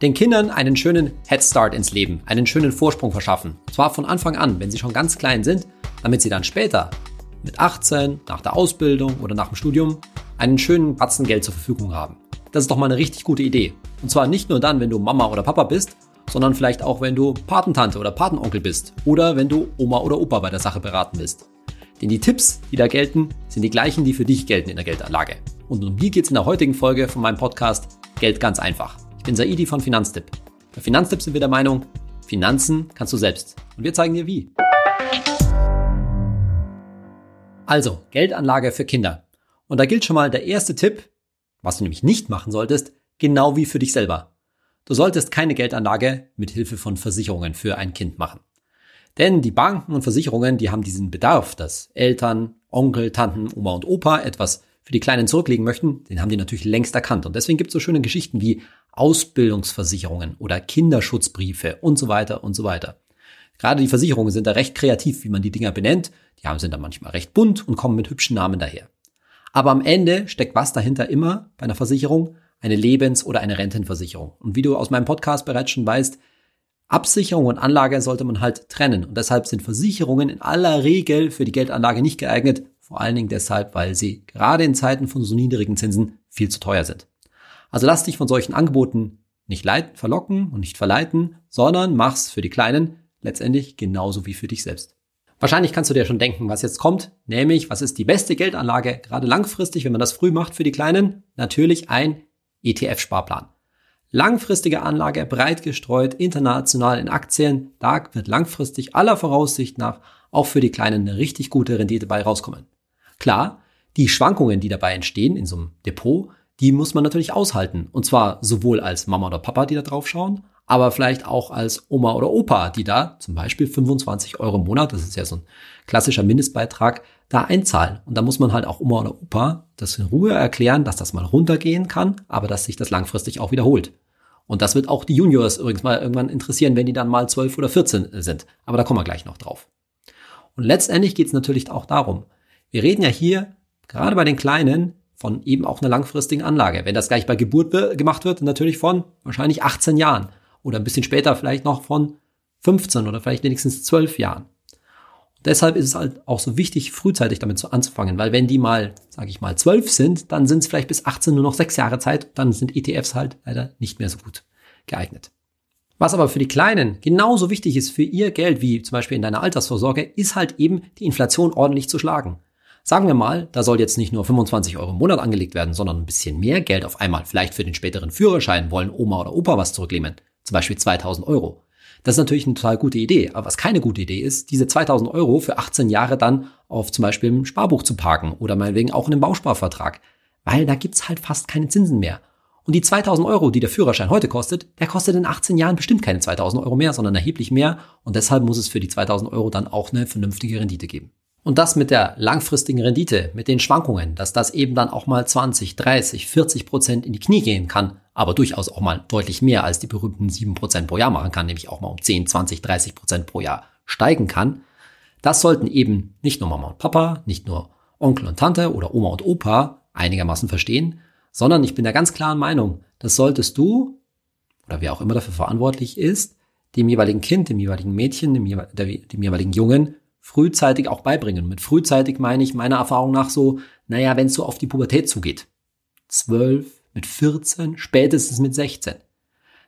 Den Kindern einen schönen Head Start ins Leben, einen schönen Vorsprung verschaffen. Und zwar von Anfang an, wenn sie schon ganz klein sind, damit sie dann später mit 18, nach der Ausbildung oder nach dem Studium einen schönen Batzen Geld zur Verfügung haben. Das ist doch mal eine richtig gute Idee. Und zwar nicht nur dann, wenn du Mama oder Papa bist, sondern vielleicht auch, wenn du Patentante oder Patenonkel bist oder wenn du Oma oder Opa bei der Sache beraten willst. Denn die Tipps, die da gelten, sind die gleichen, die für dich gelten in der Geldanlage. Und um die geht es in der heutigen Folge von meinem Podcast Geld ganz einfach. Ich bin Saidi von Finanztipp. Bei Finanztipp sind wir der Meinung, Finanzen kannst du selbst. Und wir zeigen dir wie. Also, Geldanlage für Kinder. Und da gilt schon mal der erste Tipp, was du nämlich nicht machen solltest, genau wie für dich selber. Du solltest keine Geldanlage mit Hilfe von Versicherungen für ein Kind machen. Denn die Banken und Versicherungen, die haben diesen Bedarf, dass Eltern, Onkel, Tanten, Oma und Opa etwas für die Kleinen zurücklegen möchten, den haben die natürlich längst erkannt. Und deswegen gibt es so schöne Geschichten wie Ausbildungsversicherungen oder Kinderschutzbriefe und so weiter und so weiter. Gerade die Versicherungen sind da recht kreativ, wie man die Dinger benennt. Die haben sind dann manchmal recht bunt und kommen mit hübschen Namen daher. Aber am Ende steckt was dahinter immer bei einer Versicherung? Eine Lebens- oder eine Rentenversicherung. Und wie du aus meinem Podcast bereits schon weißt, Absicherung und Anlage sollte man halt trennen. Und deshalb sind Versicherungen in aller Regel für die Geldanlage nicht geeignet. Vor allen Dingen deshalb, weil sie gerade in Zeiten von so niedrigen Zinsen viel zu teuer sind. Also lass dich von solchen Angeboten nicht leiten, verlocken und nicht verleiten, sondern mach's für die Kleinen letztendlich genauso wie für dich selbst. Wahrscheinlich kannst du dir schon denken, was jetzt kommt, nämlich was ist die beste Geldanlage, gerade langfristig, wenn man das früh macht für die Kleinen? Natürlich ein ETF-Sparplan. Langfristige Anlage, breit gestreut, international in Aktien, da wird langfristig aller Voraussicht nach auch für die Kleinen eine richtig gute Rendite bei rauskommen. Klar, die Schwankungen, die dabei entstehen in so einem Depot, die muss man natürlich aushalten. Und zwar sowohl als Mama oder Papa, die da drauf schauen, aber vielleicht auch als Oma oder Opa, die da zum Beispiel 25 Euro im Monat, das ist ja so ein klassischer Mindestbeitrag, da einzahlen. Und da muss man halt auch Oma oder Opa das in Ruhe erklären, dass das mal runtergehen kann, aber dass sich das langfristig auch wiederholt. Und das wird auch die Juniors übrigens mal irgendwann interessieren, wenn die dann mal 12 oder 14 sind. Aber da kommen wir gleich noch drauf. Und letztendlich geht es natürlich auch darum, wir reden ja hier gerade bei den Kleinen von eben auch einer langfristigen Anlage. Wenn das gleich bei Geburt gemacht wird, natürlich von wahrscheinlich 18 Jahren oder ein bisschen später vielleicht noch von 15 oder vielleicht wenigstens 12 Jahren. Deshalb ist es halt auch so wichtig, frühzeitig damit zu anzufangen, weil wenn die mal, sage ich mal, zwölf sind, dann sind es vielleicht bis 18 nur noch sechs Jahre Zeit, dann sind ETFs halt leider nicht mehr so gut geeignet. Was aber für die Kleinen genauso wichtig ist für ihr Geld wie zum Beispiel in deiner Altersvorsorge, ist halt eben die Inflation ordentlich zu schlagen. Sagen wir mal, da soll jetzt nicht nur 25 Euro im Monat angelegt werden, sondern ein bisschen mehr Geld auf einmal. Vielleicht für den späteren Führerschein wollen Oma oder Opa was zurücknehmen. Zum Beispiel 2000 Euro. Das ist natürlich eine total gute Idee. Aber was keine gute Idee ist, diese 2000 Euro für 18 Jahre dann auf zum Beispiel im Sparbuch zu parken oder meinetwegen auch in einem Bausparvertrag. Weil da gibt's halt fast keine Zinsen mehr. Und die 2000 Euro, die der Führerschein heute kostet, der kostet in 18 Jahren bestimmt keine 2000 Euro mehr, sondern erheblich mehr. Und deshalb muss es für die 2000 Euro dann auch eine vernünftige Rendite geben. Und das mit der langfristigen Rendite, mit den Schwankungen, dass das eben dann auch mal 20, 30, 40 Prozent in die Knie gehen kann, aber durchaus auch mal deutlich mehr als die berühmten 7 Prozent pro Jahr machen kann, nämlich auch mal um 10, 20, 30 Prozent pro Jahr steigen kann. Das sollten eben nicht nur Mama und Papa, nicht nur Onkel und Tante oder Oma und Opa einigermaßen verstehen, sondern ich bin der ganz klaren Meinung, das solltest du oder wer auch immer dafür verantwortlich ist, dem jeweiligen Kind, dem jeweiligen Mädchen, dem, dem jeweiligen Jungen frühzeitig auch beibringen. Mit frühzeitig meine ich meiner Erfahrung nach so, naja, wenn es so auf die Pubertät zugeht. Zwölf, mit 14, spätestens mit 16.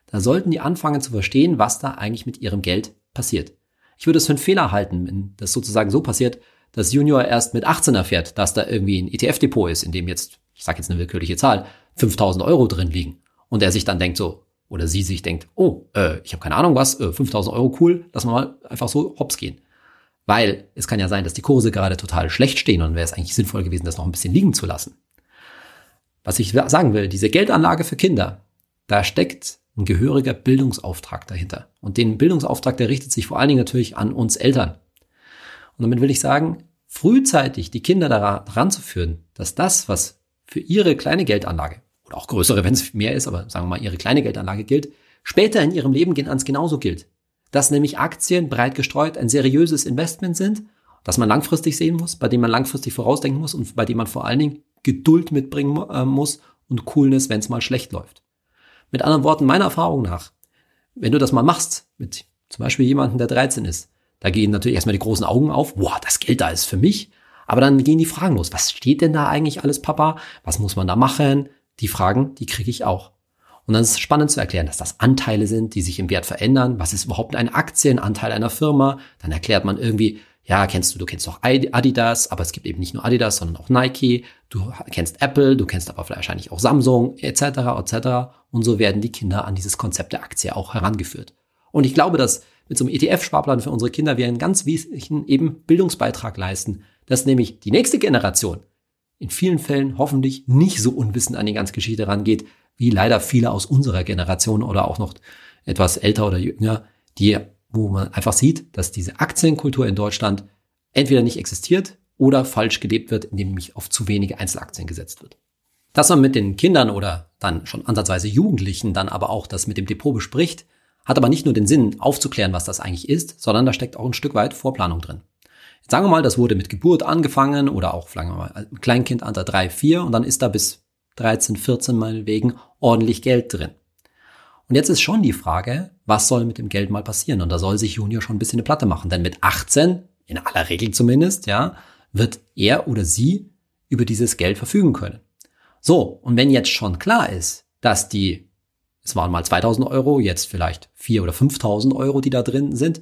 Da sollten die anfangen zu verstehen, was da eigentlich mit ihrem Geld passiert. Ich würde es für einen Fehler halten, wenn das sozusagen so passiert, dass Junior erst mit 18 erfährt, dass da irgendwie ein ETF-Depot ist, in dem jetzt, ich sage jetzt eine willkürliche Zahl, 5000 Euro drin liegen. Und er sich dann denkt so, oder sie sich denkt, oh, äh, ich habe keine Ahnung was, äh, 5000 Euro cool, lass mal einfach so hops gehen. Weil es kann ja sein, dass die Kurse gerade total schlecht stehen und wäre es eigentlich sinnvoll gewesen, das noch ein bisschen liegen zu lassen. Was ich sagen will, diese Geldanlage für Kinder, da steckt ein gehöriger Bildungsauftrag dahinter. Und den Bildungsauftrag, der richtet sich vor allen Dingen natürlich an uns Eltern. Und damit will ich sagen, frühzeitig die Kinder daran zu führen, dass das, was für ihre kleine Geldanlage oder auch größere, wenn es mehr ist, aber sagen wir mal, ihre kleine Geldanlage gilt, später in ihrem Leben ganz genauso gilt dass nämlich Aktien breit gestreut ein seriöses Investment sind, das man langfristig sehen muss, bei dem man langfristig vorausdenken muss und bei dem man vor allen Dingen Geduld mitbringen äh, muss und Coolness, wenn es mal schlecht läuft. Mit anderen Worten, meiner Erfahrung nach, wenn du das mal machst, mit zum Beispiel jemandem, der 13 ist, da gehen natürlich erstmal die großen Augen auf, boah, das Geld da ist für mich. Aber dann gehen die Fragen los. Was steht denn da eigentlich alles, Papa? Was muss man da machen? Die Fragen, die kriege ich auch. Und dann ist es spannend zu erklären, dass das Anteile sind, die sich im Wert verändern. Was ist überhaupt ein Aktienanteil einer Firma? Dann erklärt man irgendwie, ja, kennst du, du kennst doch Adidas, aber es gibt eben nicht nur Adidas, sondern auch Nike. Du kennst Apple, du kennst aber wahrscheinlich auch Samsung, etc., etc. Und so werden die Kinder an dieses Konzept der Aktie auch herangeführt. Und ich glaube, dass mit so einem ETF-Sparplan für unsere Kinder wir einen ganz wesentlichen eben Bildungsbeitrag leisten, dass nämlich die nächste Generation in vielen Fällen hoffentlich nicht so unwissend an die ganze Geschichte rangeht, wie leider viele aus unserer Generation oder auch noch etwas älter oder jünger, die, wo man einfach sieht, dass diese Aktienkultur in Deutschland entweder nicht existiert oder falsch gelebt wird, indem nämlich auf zu wenige Einzelaktien gesetzt wird. Dass man mit den Kindern oder dann schon ansatzweise Jugendlichen dann aber auch das mit dem Depot bespricht, hat aber nicht nur den Sinn, aufzuklären, was das eigentlich ist, sondern da steckt auch ein Stück weit Vorplanung drin. Jetzt sagen wir mal, das wurde mit Geburt angefangen oder auch, sagen wir mal, Kleinkind unter 3, 4 und dann ist da bis 13, 14 meinetwegen ordentlich Geld drin. Und jetzt ist schon die Frage, was soll mit dem Geld mal passieren? Und da soll sich Junior schon ein bisschen eine Platte machen, denn mit 18, in aller Regel zumindest, ja, wird er oder sie über dieses Geld verfügen können. So, und wenn jetzt schon klar ist, dass die, es waren mal 2000 Euro, jetzt vielleicht 4 oder 5000 Euro, die da drin sind,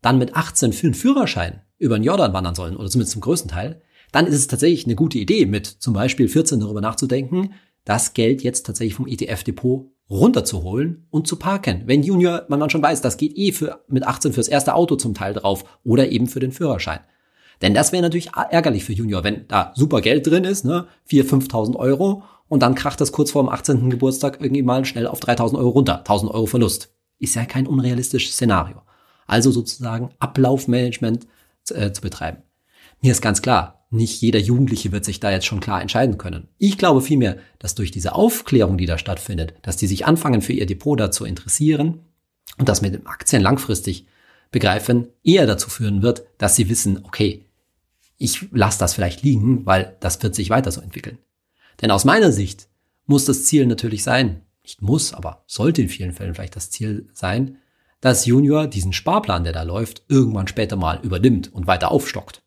dann mit 18 für einen Führerschein über den Jordan wandern sollen, oder zumindest zum größten Teil, dann ist es tatsächlich eine gute Idee, mit zum Beispiel 14 darüber nachzudenken, das Geld jetzt tatsächlich vom ETF-Depot runterzuholen und zu parken. Wenn Junior, man schon weiß, das geht eh für, mit 18 fürs erste Auto zum Teil drauf oder eben für den Führerschein. Denn das wäre natürlich ärgerlich für Junior, wenn da super Geld drin ist, ne, 4.000, 5.000 Euro und dann kracht das kurz vor dem 18. Geburtstag irgendwie mal schnell auf 3.000 Euro runter. 1.000 Euro Verlust. Ist ja kein unrealistisches Szenario. Also sozusagen Ablaufmanagement äh, zu betreiben. Mir ist ganz klar, nicht jeder Jugendliche wird sich da jetzt schon klar entscheiden können. Ich glaube vielmehr, dass durch diese Aufklärung, die da stattfindet, dass die sich anfangen für ihr Depot da zu interessieren und das mit den Aktien langfristig begreifen, eher dazu führen wird, dass sie wissen, okay, ich lasse das vielleicht liegen, weil das wird sich weiter so entwickeln. Denn aus meiner Sicht muss das Ziel natürlich sein, nicht muss, aber sollte in vielen Fällen vielleicht das Ziel sein, dass Junior diesen Sparplan, der da läuft, irgendwann später mal übernimmt und weiter aufstockt.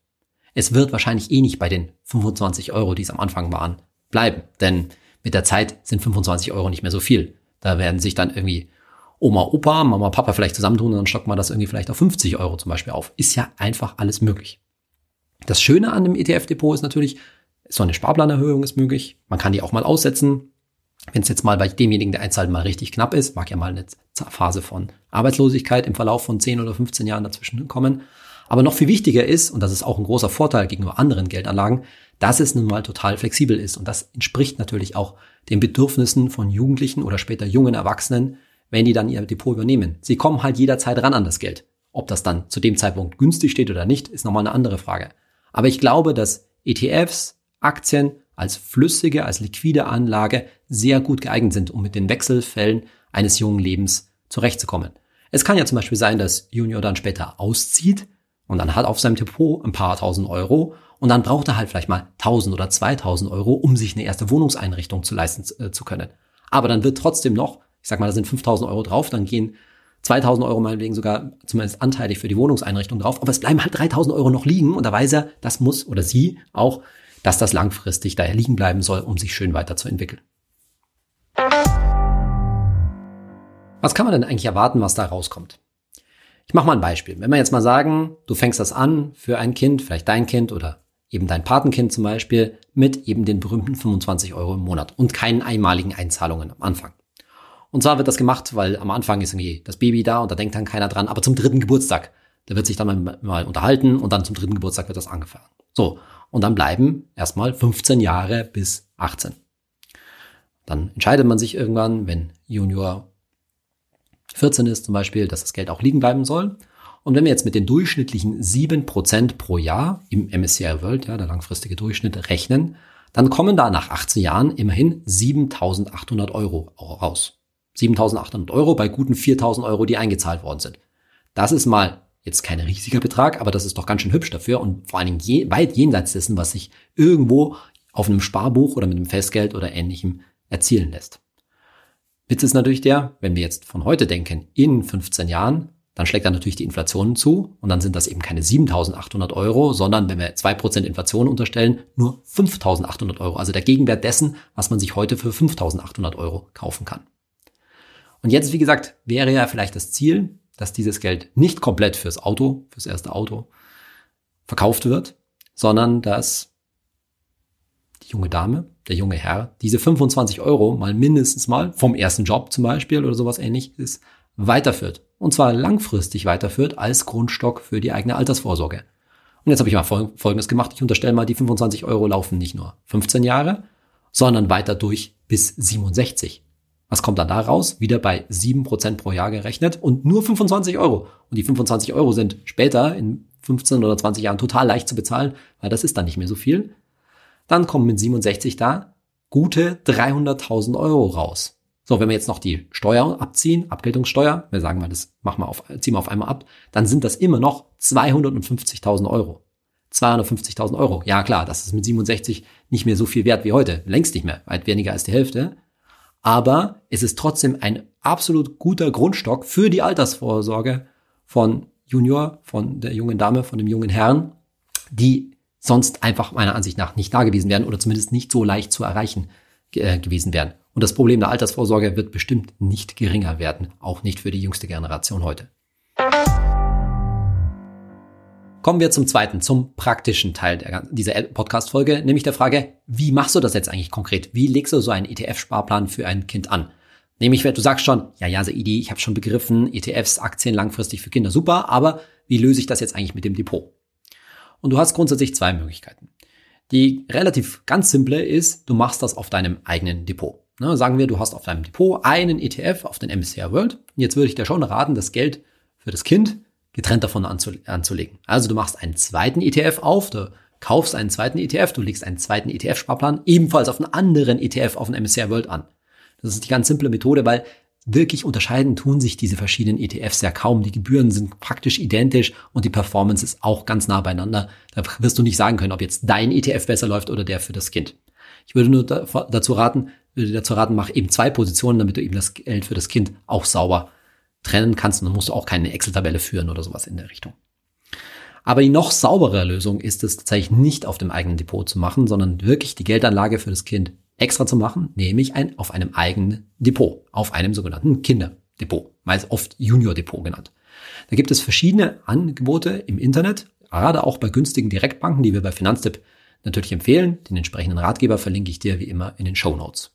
Es wird wahrscheinlich eh nicht bei den 25 Euro, die es am Anfang waren, bleiben. Denn mit der Zeit sind 25 Euro nicht mehr so viel. Da werden sich dann irgendwie Oma, Opa, Mama, Papa vielleicht zusammentun und dann stockt man das irgendwie vielleicht auf 50 Euro zum Beispiel auf. Ist ja einfach alles möglich. Das Schöne an dem ETF-Depot ist natürlich, so eine Sparplanerhöhung ist möglich. Man kann die auch mal aussetzen. Wenn es jetzt mal bei demjenigen, der einzahlt, mal richtig knapp ist, mag ja mal eine Phase von Arbeitslosigkeit im Verlauf von 10 oder 15 Jahren dazwischen kommen. Aber noch viel wichtiger ist, und das ist auch ein großer Vorteil gegenüber anderen Geldanlagen, dass es nun mal total flexibel ist. Und das entspricht natürlich auch den Bedürfnissen von Jugendlichen oder später jungen Erwachsenen, wenn die dann ihr Depot übernehmen. Sie kommen halt jederzeit ran an das Geld. Ob das dann zu dem Zeitpunkt günstig steht oder nicht, ist nochmal eine andere Frage. Aber ich glaube, dass ETFs, Aktien als flüssige, als liquide Anlage sehr gut geeignet sind, um mit den Wechselfällen eines jungen Lebens zurechtzukommen. Es kann ja zum Beispiel sein, dass Junior dann später auszieht und dann hat auf seinem Depot ein paar tausend Euro und dann braucht er halt vielleicht mal 1000 oder 2000 Euro, um sich eine erste Wohnungseinrichtung zu leisten äh, zu können. Aber dann wird trotzdem noch, ich sag mal, da sind 5000 Euro drauf, dann gehen 2000 Euro meinetwegen sogar zumindest anteilig für die Wohnungseinrichtung drauf, aber es bleiben halt 3000 Euro noch liegen und da weiß er, das muss oder sie auch, dass das langfristig daher liegen bleiben soll, um sich schön weiterzuentwickeln. Was kann man denn eigentlich erwarten, was da rauskommt? Ich mache mal ein Beispiel. Wenn wir jetzt mal sagen, du fängst das an für ein Kind, vielleicht dein Kind oder eben dein Patenkind zum Beispiel, mit eben den berühmten 25 Euro im Monat und keinen einmaligen Einzahlungen am Anfang. Und zwar wird das gemacht, weil am Anfang ist irgendwie das Baby da und da denkt dann keiner dran, aber zum dritten Geburtstag, da wird sich dann mal unterhalten und dann zum dritten Geburtstag wird das angefangen. So, und dann bleiben erstmal 15 Jahre bis 18. Dann entscheidet man sich irgendwann, wenn Junior 14 ist zum Beispiel, dass das Geld auch liegen bleiben soll. Und wenn wir jetzt mit den durchschnittlichen 7% pro Jahr im MSCI World, ja, der langfristige Durchschnitt, rechnen, dann kommen da nach 18 Jahren immerhin 7.800 Euro raus. 7.800 Euro bei guten 4.000 Euro, die eingezahlt worden sind. Das ist mal jetzt kein riesiger Betrag, aber das ist doch ganz schön hübsch dafür und vor allen Dingen je, weit jenseits dessen, was sich irgendwo auf einem Sparbuch oder mit einem Festgeld oder ähnlichem erzielen lässt. Witz ist natürlich der, wenn wir jetzt von heute denken, in 15 Jahren, dann schlägt dann natürlich die Inflation zu und dann sind das eben keine 7.800 Euro, sondern wenn wir 2% Inflation unterstellen, nur 5.800 Euro. Also der Gegenwert dessen, was man sich heute für 5.800 Euro kaufen kann. Und jetzt, wie gesagt, wäre ja vielleicht das Ziel, dass dieses Geld nicht komplett fürs Auto, fürs erste Auto verkauft wird, sondern dass die junge Dame, der junge Herr, diese 25 Euro mal mindestens mal vom ersten Job zum Beispiel oder sowas ähnliches weiterführt. Und zwar langfristig weiterführt als Grundstock für die eigene Altersvorsorge. Und jetzt habe ich mal Folgendes gemacht. Ich unterstelle mal, die 25 Euro laufen nicht nur 15 Jahre, sondern weiter durch bis 67. Was kommt dann da raus? Wieder bei 7% pro Jahr gerechnet und nur 25 Euro. Und die 25 Euro sind später in 15 oder 20 Jahren total leicht zu bezahlen, weil das ist dann nicht mehr so viel. Dann kommen mit 67 da gute 300.000 Euro raus. So, wenn wir jetzt noch die Steuer abziehen, Abgeltungssteuer, wir sagen mal, das machen wir auf, ziehen wir auf einmal ab, dann sind das immer noch 250.000 Euro. 250.000 Euro. Ja klar, das ist mit 67 nicht mehr so viel wert wie heute. Längst nicht mehr, weit weniger als die Hälfte. Aber es ist trotzdem ein absolut guter Grundstock für die Altersvorsorge von Junior, von der jungen Dame, von dem jungen Herrn, die sonst einfach meiner Ansicht nach nicht da gewesen wären oder zumindest nicht so leicht zu erreichen äh, gewesen wären. Und das Problem der Altersvorsorge wird bestimmt nicht geringer werden, auch nicht für die jüngste Generation heute. Kommen wir zum zweiten, zum praktischen Teil der, dieser Podcast-Folge, nämlich der Frage, wie machst du das jetzt eigentlich konkret? Wie legst du so einen ETF-Sparplan für ein Kind an? Nämlich, du sagst schon, ja, ja, Saidi, ich habe schon begriffen, ETFs, Aktien langfristig für Kinder, super, aber wie löse ich das jetzt eigentlich mit dem Depot? Und du hast grundsätzlich zwei Möglichkeiten. Die relativ ganz simple ist, du machst das auf deinem eigenen Depot. Ne, sagen wir, du hast auf deinem Depot einen ETF auf den MSCI World. Jetzt würde ich dir schon raten, das Geld für das Kind getrennt davon anzulegen. Also du machst einen zweiten ETF auf, du kaufst einen zweiten ETF, du legst einen zweiten ETF-Sparplan ebenfalls auf einen anderen ETF auf den MSCI World an. Das ist die ganz simple Methode, weil wirklich unterscheiden tun sich diese verschiedenen ETFs ja kaum. Die Gebühren sind praktisch identisch und die Performance ist auch ganz nah beieinander. Da wirst du nicht sagen können, ob jetzt dein ETF besser läuft oder der für das Kind. Ich würde nur dazu raten, würde dazu raten, mach eben zwei Positionen, damit du eben das Geld für das Kind auch sauber trennen kannst und dann musst du auch keine Excel-Tabelle führen oder sowas in der Richtung. Aber die noch saubere Lösung ist es tatsächlich nicht auf dem eigenen Depot zu machen, sondern wirklich die Geldanlage für das Kind extra zu machen, nämlich ein, auf einem eigenen Depot, auf einem sogenannten Kinderdepot, meist oft Junior Depot genannt. Da gibt es verschiedene Angebote im Internet, gerade auch bei günstigen Direktbanken, die wir bei Finanztipp natürlich empfehlen. Den entsprechenden Ratgeber verlinke ich dir wie immer in den Show Notes.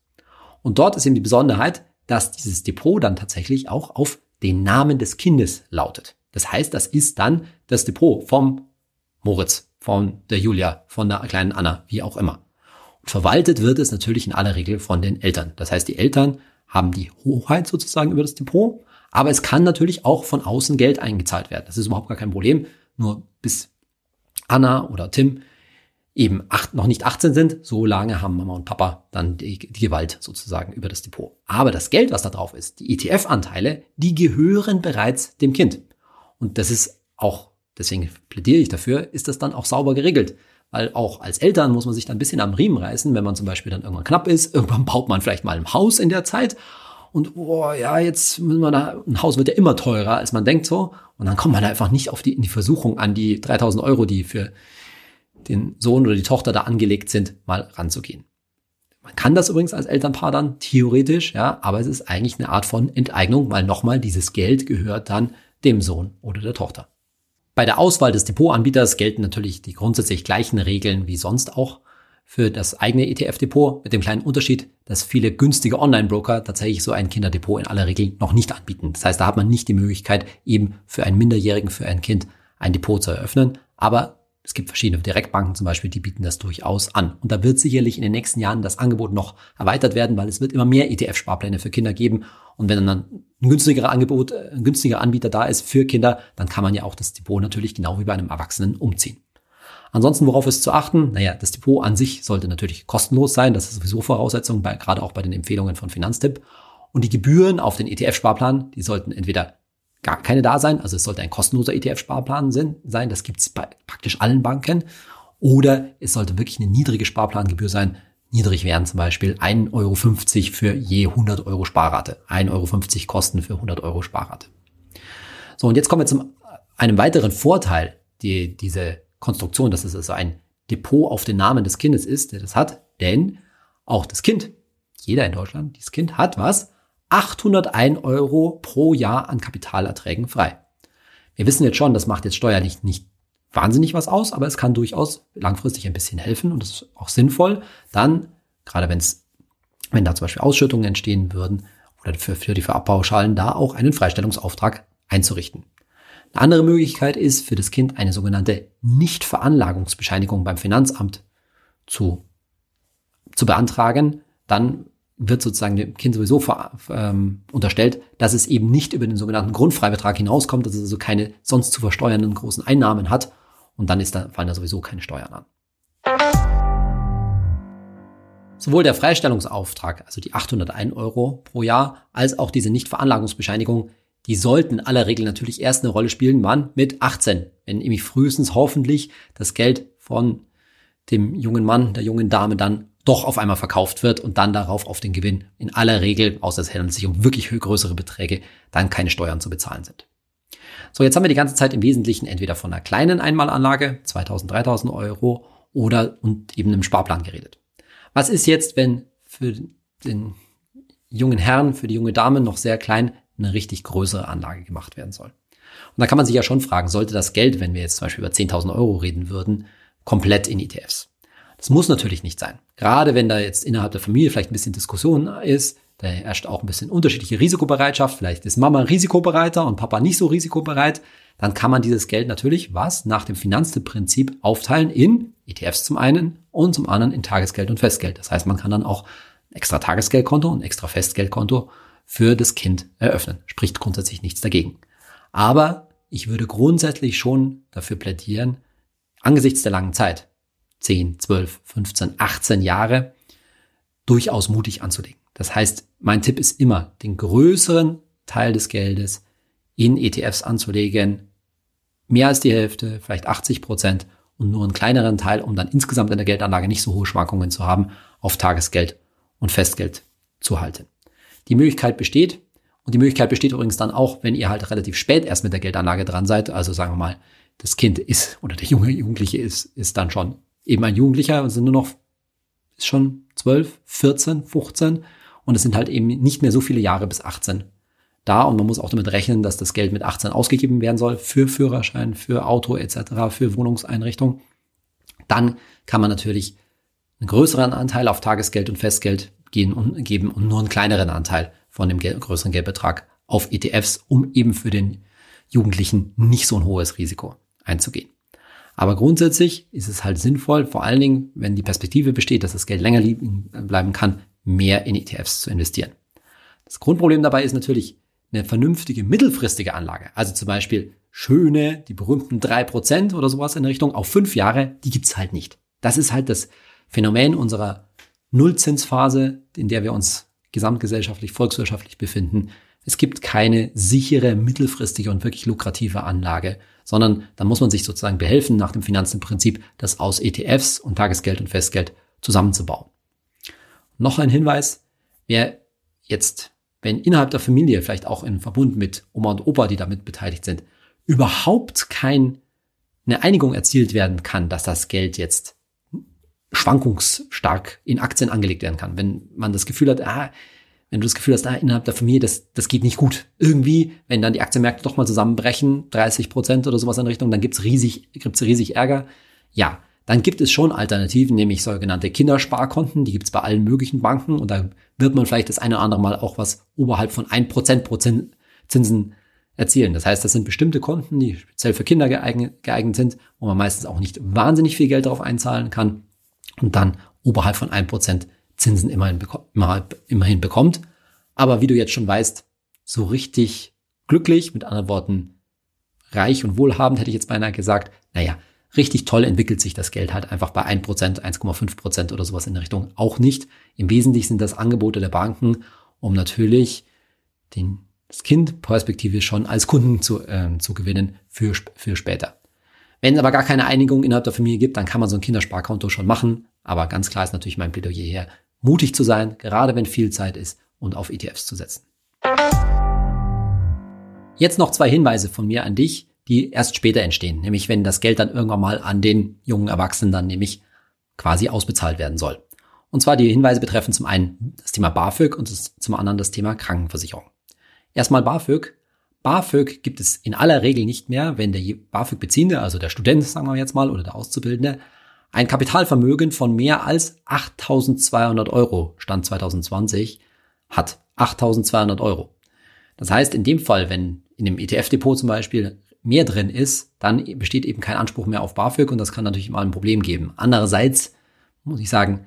Und dort ist eben die Besonderheit, dass dieses Depot dann tatsächlich auch auf den Namen des Kindes lautet. Das heißt, das ist dann das Depot vom Moritz, von der Julia, von der kleinen Anna, wie auch immer. Verwaltet wird es natürlich in aller Regel von den Eltern. Das heißt, die Eltern haben die Hoheit sozusagen über das Depot, aber es kann natürlich auch von außen Geld eingezahlt werden. Das ist überhaupt gar kein Problem. Nur bis Anna oder Tim eben acht, noch nicht 18 sind, so lange haben Mama und Papa dann die, die Gewalt sozusagen über das Depot. Aber das Geld, was da drauf ist, die ETF-Anteile, die gehören bereits dem Kind. Und das ist auch, deswegen plädiere ich dafür, ist das dann auch sauber geregelt. Weil auch als Eltern muss man sich dann ein bisschen am Riemen reißen, wenn man zum Beispiel dann irgendwann knapp ist. Irgendwann baut man vielleicht mal ein Haus in der Zeit. Und oh, ja, jetzt müssen wir da, ein Haus wird ja immer teurer, als man denkt so. Und dann kommt man einfach nicht auf die, in die Versuchung an die 3000 Euro, die für den Sohn oder die Tochter da angelegt sind, mal ranzugehen. Man kann das übrigens als Elternpaar dann theoretisch, ja, aber es ist eigentlich eine Art von Enteignung, weil nochmal dieses Geld gehört dann dem Sohn oder der Tochter. Bei der Auswahl des Depotanbieters gelten natürlich die grundsätzlich gleichen Regeln wie sonst auch für das eigene ETF-Depot, mit dem kleinen Unterschied, dass viele günstige Online-Broker tatsächlich so ein Kinderdepot in aller Regel noch nicht anbieten. Das heißt, da hat man nicht die Möglichkeit, eben für einen Minderjährigen, für ein Kind ein Depot zu eröffnen. Aber es gibt verschiedene Direktbanken zum Beispiel, die bieten das durchaus an. Und da wird sicherlich in den nächsten Jahren das Angebot noch erweitert werden, weil es wird immer mehr ETF-Sparpläne für Kinder geben. Und wenn dann ein günstigerer Angebot, äh, ein günstiger Anbieter da ist für Kinder, dann kann man ja auch das Depot natürlich genau wie bei einem Erwachsenen umziehen. Ansonsten, worauf ist zu achten? Naja, das Depot an sich sollte natürlich kostenlos sein. Das ist sowieso Voraussetzung, bei, gerade auch bei den Empfehlungen von Finanztipp. Und die Gebühren auf den ETF-Sparplan, die sollten entweder gar keine da sein. Also es sollte ein kostenloser ETF-Sparplan sein. Das gibt es bei praktisch allen Banken. Oder es sollte wirklich eine niedrige Sparplangebühr sein, niedrig wären zum Beispiel 1,50 Euro für je 100 Euro Sparrate. 1,50 Euro Kosten für 100 Euro Sparrate. So, und jetzt kommen wir zu einem weiteren Vorteil, die diese Konstruktion, dass es also ein Depot auf den Namen des Kindes ist, der das hat, denn auch das Kind, jeder in Deutschland, dieses Kind hat was? 801 Euro pro Jahr an Kapitalerträgen frei. Wir wissen jetzt schon, das macht jetzt steuerlich nicht wahnsinnig was aus, aber es kann durchaus langfristig ein bisschen helfen und das ist auch sinnvoll. Dann, gerade wenn es, wenn da zum Beispiel Ausschüttungen entstehen würden oder für, für die Verabpauschalen, da auch einen Freistellungsauftrag einzurichten. Eine andere Möglichkeit ist für das Kind eine sogenannte Nichtveranlagungsbescheinigung beim Finanzamt zu, zu beantragen. Dann wird sozusagen dem Kind sowieso ver, ähm, unterstellt, dass es eben nicht über den sogenannten Grundfreibetrag hinauskommt, dass es also keine sonst zu versteuernden großen Einnahmen hat. Und dann ist da, fallen da sowieso keine Steuern an. Sowohl der Freistellungsauftrag, also die 801 Euro pro Jahr, als auch diese Nichtveranlagungsbescheinigung, die sollten aller Regel natürlich erst eine Rolle spielen, wann? Mit 18. Wenn nämlich frühestens hoffentlich das Geld von dem jungen Mann, der jungen Dame dann doch auf einmal verkauft wird und dann darauf auf den Gewinn in aller Regel, außer es handelt sich um wirklich größere Beträge, dann keine Steuern zu bezahlen sind. So, jetzt haben wir die ganze Zeit im Wesentlichen entweder von einer kleinen Einmalanlage, 2000, 3000 Euro, oder und eben einem Sparplan geredet. Was ist jetzt, wenn für den jungen Herrn, für die junge Dame noch sehr klein eine richtig größere Anlage gemacht werden soll? Und da kann man sich ja schon fragen, sollte das Geld, wenn wir jetzt zum Beispiel über 10.000 Euro reden würden, komplett in ETFs? Das muss natürlich nicht sein. Gerade wenn da jetzt innerhalb der Familie vielleicht ein bisschen Diskussion ist, da herrscht auch ein bisschen unterschiedliche Risikobereitschaft. Vielleicht ist Mama risikobereiter und Papa nicht so risikobereit. Dann kann man dieses Geld natürlich, was nach dem Finanzprinzip aufteilen in ETFs zum einen und zum anderen in Tagesgeld und Festgeld. Das heißt, man kann dann auch ein extra Tagesgeldkonto und extra Festgeldkonto für das Kind eröffnen. Spricht grundsätzlich nichts dagegen. Aber ich würde grundsätzlich schon dafür plädieren, angesichts der langen Zeit, 10, 12, 15, 18 Jahre durchaus mutig anzulegen. Das heißt, mein Tipp ist immer, den größeren Teil des Geldes in ETFs anzulegen, mehr als die Hälfte, vielleicht 80 Prozent und nur einen kleineren Teil, um dann insgesamt in der Geldanlage nicht so hohe Schwankungen zu haben, auf Tagesgeld und Festgeld zu halten. Die Möglichkeit besteht und die Möglichkeit besteht übrigens dann auch, wenn ihr halt relativ spät erst mit der Geldanlage dran seid, also sagen wir mal, das Kind ist oder der junge Jugendliche ist, ist dann schon eben ein Jugendlicher und sind nur noch, ist schon 12, 14, 15 und es sind halt eben nicht mehr so viele Jahre bis 18 da und man muss auch damit rechnen, dass das Geld mit 18 ausgegeben werden soll für Führerschein, für Auto etc., für Wohnungseinrichtung. Dann kann man natürlich einen größeren Anteil auf Tagesgeld und Festgeld gehen und geben und nur einen kleineren Anteil von dem größeren Geldbetrag auf ETFs, um eben für den Jugendlichen nicht so ein hohes Risiko einzugehen. Aber grundsätzlich ist es halt sinnvoll, vor allen Dingen, wenn die Perspektive besteht, dass das Geld länger liegen bleiben kann, mehr in ETFs zu investieren. Das Grundproblem dabei ist natürlich eine vernünftige mittelfristige Anlage. Also zum Beispiel schöne, die berühmten drei Prozent oder sowas in Richtung auf fünf Jahre, die gibt's halt nicht. Das ist halt das Phänomen unserer Nullzinsphase, in der wir uns gesamtgesellschaftlich, volkswirtschaftlich befinden. Es gibt keine sichere, mittelfristige und wirklich lukrative Anlage, sondern da muss man sich sozusagen behelfen, nach dem Finanzenprinzip, das aus ETFs und Tagesgeld und Festgeld zusammenzubauen. Noch ein Hinweis, wer jetzt, wenn innerhalb der Familie, vielleicht auch in Verbund mit Oma und Opa, die damit beteiligt sind, überhaupt keine Einigung erzielt werden kann, dass das Geld jetzt schwankungsstark in Aktien angelegt werden kann. Wenn man das Gefühl hat, ah, wenn du das Gefühl hast, ah, innerhalb der Familie, das, das geht nicht gut. Irgendwie, wenn dann die Aktienmärkte doch mal zusammenbrechen, 30 Prozent oder sowas in Richtung, dann gibt's riesig, gibt's riesig Ärger. Ja, dann gibt es schon Alternativen, nämlich sogenannte Kindersparkonten, die gibt's bei allen möglichen Banken und da wird man vielleicht das eine oder andere Mal auch was oberhalb von 1 Prozent Zinsen erzielen. Das heißt, das sind bestimmte Konten, die speziell für Kinder geeignet, geeignet sind, wo man meistens auch nicht wahnsinnig viel Geld darauf einzahlen kann und dann oberhalb von 1% Zinsen immerhin, immerhin bekommt. Aber wie du jetzt schon weißt, so richtig glücklich, mit anderen Worten, reich und wohlhabend, hätte ich jetzt beinahe gesagt, naja, richtig toll entwickelt sich das Geld halt einfach bei 1%, 1,5% oder sowas in der Richtung auch nicht. Im Wesentlichen sind das Angebote der Banken, um natürlich den, das Kind perspektivisch schon als Kunden zu, äh, zu gewinnen für, für später. Wenn es aber gar keine Einigung innerhalb der Familie gibt, dann kann man so ein Kindersparkonto schon machen Aber ganz klar ist natürlich mein Plädoyer hier, mutig zu sein, gerade wenn viel Zeit ist und auf ETFs zu setzen. Jetzt noch zwei Hinweise von mir an dich, die erst später entstehen, nämlich wenn das Geld dann irgendwann mal an den jungen Erwachsenen dann nämlich quasi ausbezahlt werden soll. Und zwar die Hinweise betreffen zum einen das Thema BAföG und zum anderen das Thema Krankenversicherung. Erstmal BAföG. BAföG gibt es in aller Regel nicht mehr, wenn der BAföG-Beziehende, also der Student, sagen wir jetzt mal, oder der Auszubildende, ein Kapitalvermögen von mehr als 8.200 Euro, Stand 2020, hat. 8.200 Euro. Das heißt, in dem Fall, wenn in dem ETF-Depot zum Beispiel mehr drin ist, dann besteht eben kein Anspruch mehr auf BAföG und das kann natürlich mal ein Problem geben. Andererseits muss ich sagen,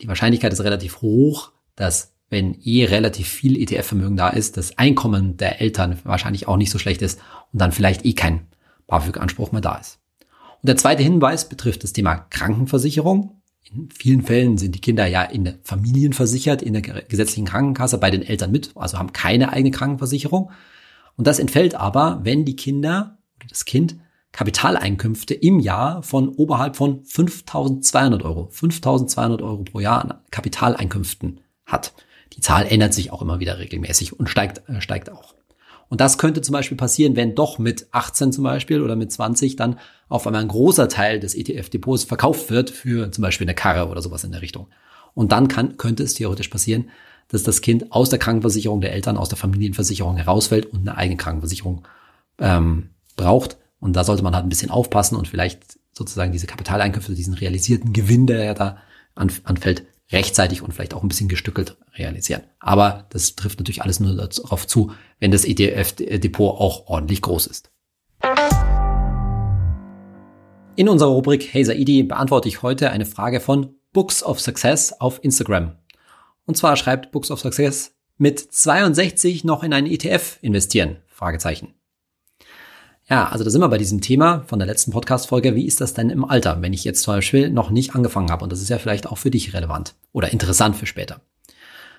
die Wahrscheinlichkeit ist relativ hoch, dass wenn eh relativ viel ETF-Vermögen da ist, das Einkommen der Eltern wahrscheinlich auch nicht so schlecht ist und dann vielleicht eh kein BAföG-Anspruch mehr da ist. Und der zweite Hinweis betrifft das Thema Krankenversicherung. In vielen Fällen sind die Kinder ja in der Familien versichert, in der gesetzlichen Krankenkasse bei den Eltern mit, also haben keine eigene Krankenversicherung. Und das entfällt aber, wenn die Kinder oder das Kind Kapitaleinkünfte im Jahr von oberhalb von 5.200 Euro, 5.200 Euro pro Jahr an Kapitaleinkünften hat. Die Zahl ändert sich auch immer wieder regelmäßig und steigt, äh, steigt auch. Und das könnte zum Beispiel passieren, wenn doch mit 18 zum Beispiel oder mit 20 dann auf einmal ein großer Teil des ETF-Depots verkauft wird für zum Beispiel eine Karre oder sowas in der Richtung. Und dann kann, könnte es theoretisch passieren, dass das Kind aus der Krankenversicherung der Eltern, aus der Familienversicherung herausfällt und eine eigene Krankenversicherung ähm, braucht. Und da sollte man halt ein bisschen aufpassen und vielleicht sozusagen diese Kapitaleinkünfte, diesen realisierten Gewinn, der ja da anfällt, rechtzeitig und vielleicht auch ein bisschen gestückelt realisieren. Aber das trifft natürlich alles nur darauf zu, wenn das ETF-Depot auch ordentlich groß ist. In unserer Rubrik Hey Saidi beantworte ich heute eine Frage von Books of Success auf Instagram. Und zwar schreibt Books of Success mit 62 noch in einen ETF investieren? Fragezeichen. Ja, also da sind wir bei diesem Thema von der letzten Podcast-Folge. Wie ist das denn im Alter, wenn ich jetzt zum Beispiel noch nicht angefangen habe? Und das ist ja vielleicht auch für dich relevant oder interessant für später.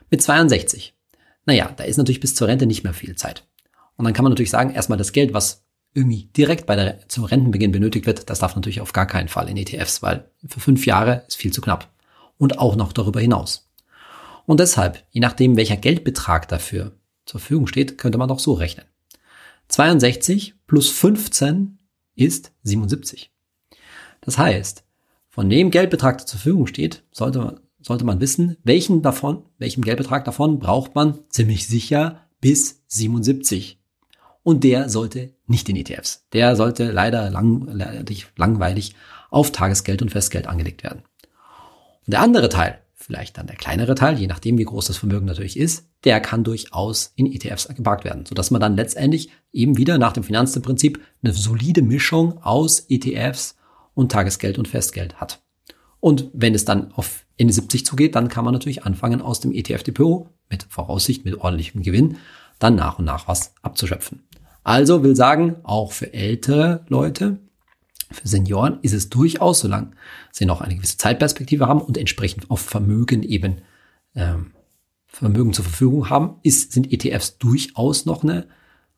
Mit 62. Naja, da ist natürlich bis zur Rente nicht mehr viel Zeit. Und dann kann man natürlich sagen, erstmal das Geld, was irgendwie direkt bei der, zum Rentenbeginn benötigt wird, das darf natürlich auf gar keinen Fall in ETFs, weil für fünf Jahre ist viel zu knapp. Und auch noch darüber hinaus. Und deshalb, je nachdem, welcher Geldbetrag dafür zur Verfügung steht, könnte man doch so rechnen. 62 plus 15 ist 77. Das heißt, von dem Geldbetrag, der zur Verfügung steht, sollte man, sollte man wissen, welchen davon, welchem Geldbetrag davon braucht man ziemlich sicher bis 77. Und der sollte nicht in ETFs. Der sollte leider lang, langweilig auf Tagesgeld und Festgeld angelegt werden. Und der andere Teil, vielleicht dann der kleinere Teil, je nachdem wie groß das Vermögen natürlich ist, der kann durchaus in ETFs geparkt werden, sodass man dann letztendlich eben wieder nach dem Finanzprinzip eine solide Mischung aus ETFs und Tagesgeld und Festgeld hat. Und wenn es dann auf Ende 70 zugeht, dann kann man natürlich anfangen, aus dem ETF-Depot mit Voraussicht, mit ordentlichem Gewinn, dann nach und nach was abzuschöpfen. Also will sagen, auch für ältere Leute für Senioren ist es durchaus, solange sie noch eine gewisse Zeitperspektive haben und entsprechend auf Vermögen eben ähm, Vermögen zur Verfügung haben, ist, sind ETFs durchaus noch eine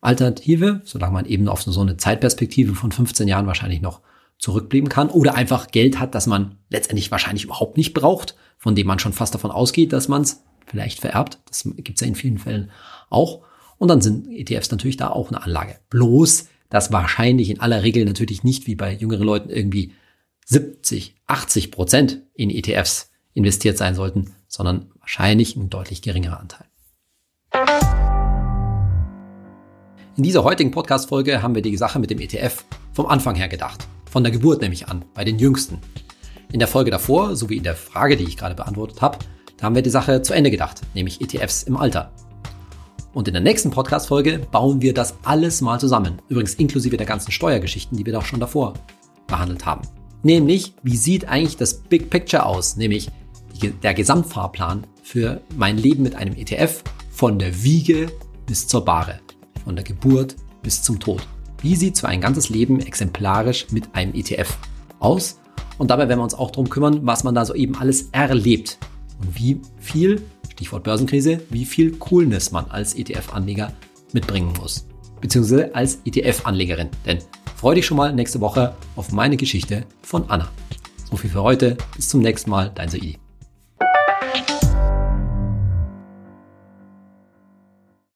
Alternative, solange man eben auf so eine Zeitperspektive von 15 Jahren wahrscheinlich noch zurückblieben kann oder einfach Geld hat, das man letztendlich wahrscheinlich überhaupt nicht braucht, von dem man schon fast davon ausgeht, dass man es vielleicht vererbt. Das gibt es ja in vielen Fällen auch. Und dann sind ETFs natürlich da auch eine Anlage. Bloß dass wahrscheinlich in aller Regel natürlich nicht wie bei jüngeren Leuten irgendwie 70, 80 Prozent in ETFs investiert sein sollten, sondern wahrscheinlich ein deutlich geringerer Anteil. In dieser heutigen Podcast-Folge haben wir die Sache mit dem ETF vom Anfang her gedacht. Von der Geburt nämlich an, bei den Jüngsten. In der Folge davor, sowie in der Frage, die ich gerade beantwortet habe, da haben wir die Sache zu Ende gedacht, nämlich ETFs im Alter. Und in der nächsten Podcast-Folge bauen wir das alles mal zusammen. Übrigens inklusive der ganzen Steuergeschichten, die wir doch schon davor behandelt haben. Nämlich, wie sieht eigentlich das Big Picture aus? Nämlich der Gesamtfahrplan für mein Leben mit einem ETF von der Wiege bis zur Bahre. Von der Geburt bis zum Tod. Wie sieht so ein ganzes Leben exemplarisch mit einem ETF aus? Und dabei werden wir uns auch darum kümmern, was man da so eben alles erlebt und wie viel Stichwort Börsenkrise, wie viel Coolness man als ETF-Anleger mitbringen muss. Beziehungsweise als ETF-Anlegerin. Denn freu dich schon mal nächste Woche auf meine Geschichte von Anna. So viel für heute. Bis zum nächsten Mal. Dein Saidi.